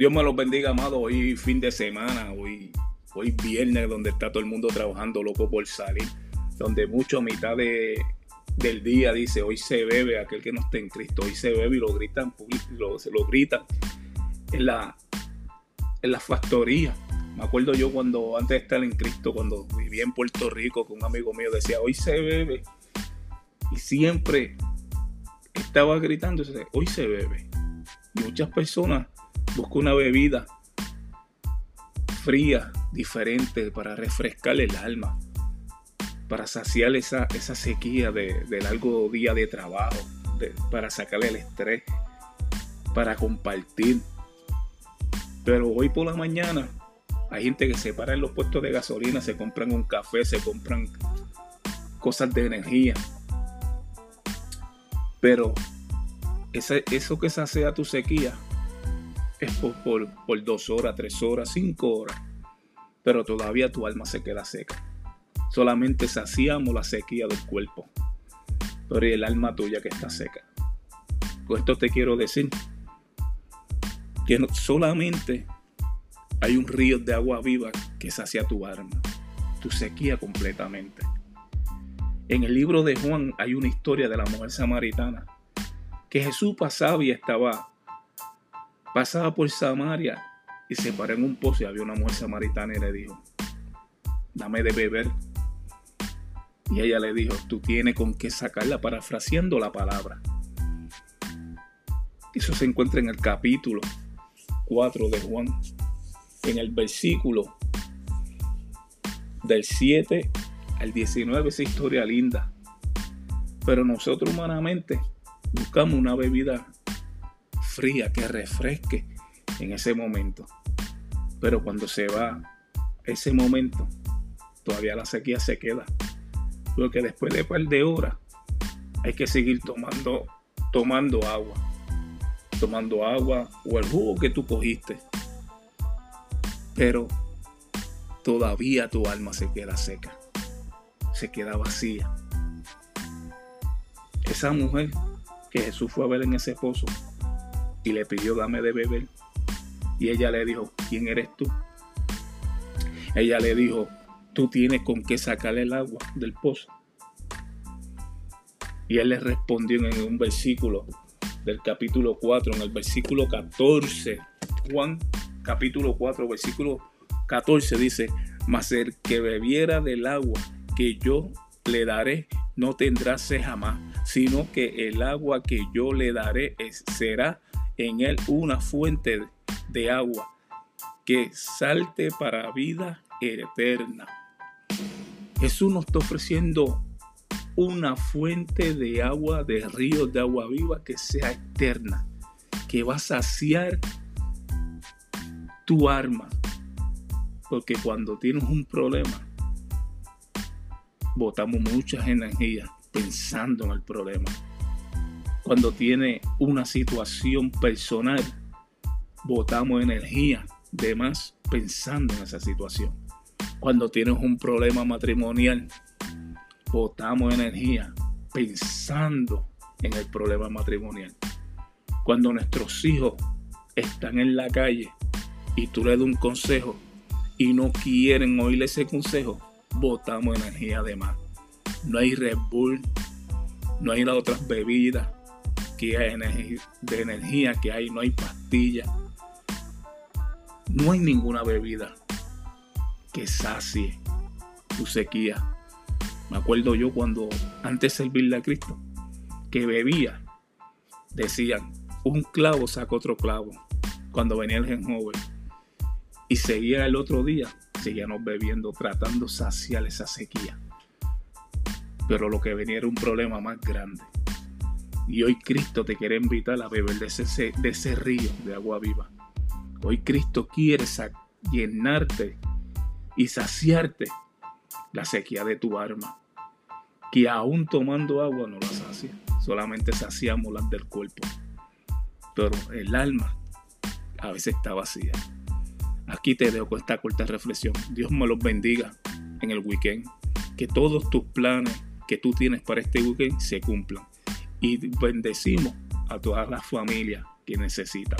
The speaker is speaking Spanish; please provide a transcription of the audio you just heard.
Dios me los bendiga, amado. Hoy fin de semana, hoy, hoy viernes, donde está todo el mundo trabajando loco por salir. Donde mucho a mitad de, del día dice, hoy se bebe aquel que no esté en Cristo. Hoy se bebe y lo gritan, lo, se lo gritan en la, en la factoría. Me acuerdo yo cuando antes de estar en Cristo, cuando vivía en Puerto Rico con un amigo mío, decía, hoy se bebe. Y siempre estaba gritando, hoy se bebe. Muchas personas buscan una bebida fría, diferente, para refrescar el alma, para saciar esa, esa sequía de, largo día de trabajo, para sacarle el estrés, para compartir. Pero hoy por la mañana hay gente que se para en los puestos de gasolina, se compran un café, se compran cosas de energía. Pero eso que sacia tu sequía es por, dos horas, tres horas, cinco horas. Pero todavía tu alma se queda seca. Solamente saciamos la sequía del cuerpo. Pero el alma tuya que está seca. Con esto te quiero decir que solamente hay un río de agua viva que sacia tu alma, tu sequía completamente. En el libro de Juan hay una historia de la mujer samaritana que Jesús pasaba y estaba, pasaba por Samaria y se paró en un pozo y había una mujer samaritana y le dijo, dame de beber. Y ella le dijo, tú tienes con qué sacarla, parafraseando la palabra. Eso se encuentra en el capítulo 4 de Juan, en el versículo del 7 al 19, esa historia linda. Pero nosotros humanamente buscamos una bebida fría que refresque en ese momento. Pero cuando se va ese momento, todavía la sequía se queda. Porque después de un par de horas hay que seguir tomando, tomando agua. Tomando agua o el jugo que tú cogiste. Pero todavía tu alma se queda seca. Se queda vacía. Esa mujer que Jesús fue a ver en ese pozo y le pidió dame de beber. Y ella le dijo, ¿quién eres tú? Ella le dijo, tú tienes con qué sacarle el agua del pozo. Y él le respondió en un versículo del capítulo 4, en el versículo 14, Juan capítulo 4, versículo 14 dice, mas el que bebiera del agua que yo le daré no tendrá sed jamás, sino que el agua que yo le daré será en él una fuente de agua que salte para vida eterna. Jesús nos está ofreciendo una fuente de agua, de ríos de agua viva que sea eterna, que va a saciar tu arma. Porque cuando tienes un problema, botamos muchas energías pensando en el problema. Cuando tiene una situación personal, botamos energía de más pensando en esa situación. Cuando tienes un problema matrimonial, botamos energía pensando en el problema matrimonial. Cuando nuestros hijos están en la calle y tú le das un consejo y no quieren oír ese consejo, botamos energía de más no hay Red Bull, no hay otras bebidas de energía que hay, no hay pastillas, no hay ninguna bebida que sacie tu sequía. Me acuerdo yo cuando antes de servirle a Cristo, que bebía, decían, un clavo saca otro clavo. Cuando venía el joven y seguía el otro día, seguíamos bebiendo, tratando saciar esa sequía pero lo que venía era un problema más grande. Y hoy Cristo te quiere invitar a beber de ese, de ese río de agua viva. Hoy Cristo quiere llenarte y saciarte la sequía de tu alma. Que aún tomando agua no la sacia, solamente saciamos las del cuerpo. Pero el alma a veces está vacía. Aquí te dejo con esta corta reflexión. Dios me los bendiga en el weekend. Que todos tus planes que tú tienes para este weekend se cumplan. Y bendecimos a todas las familias que necesitan.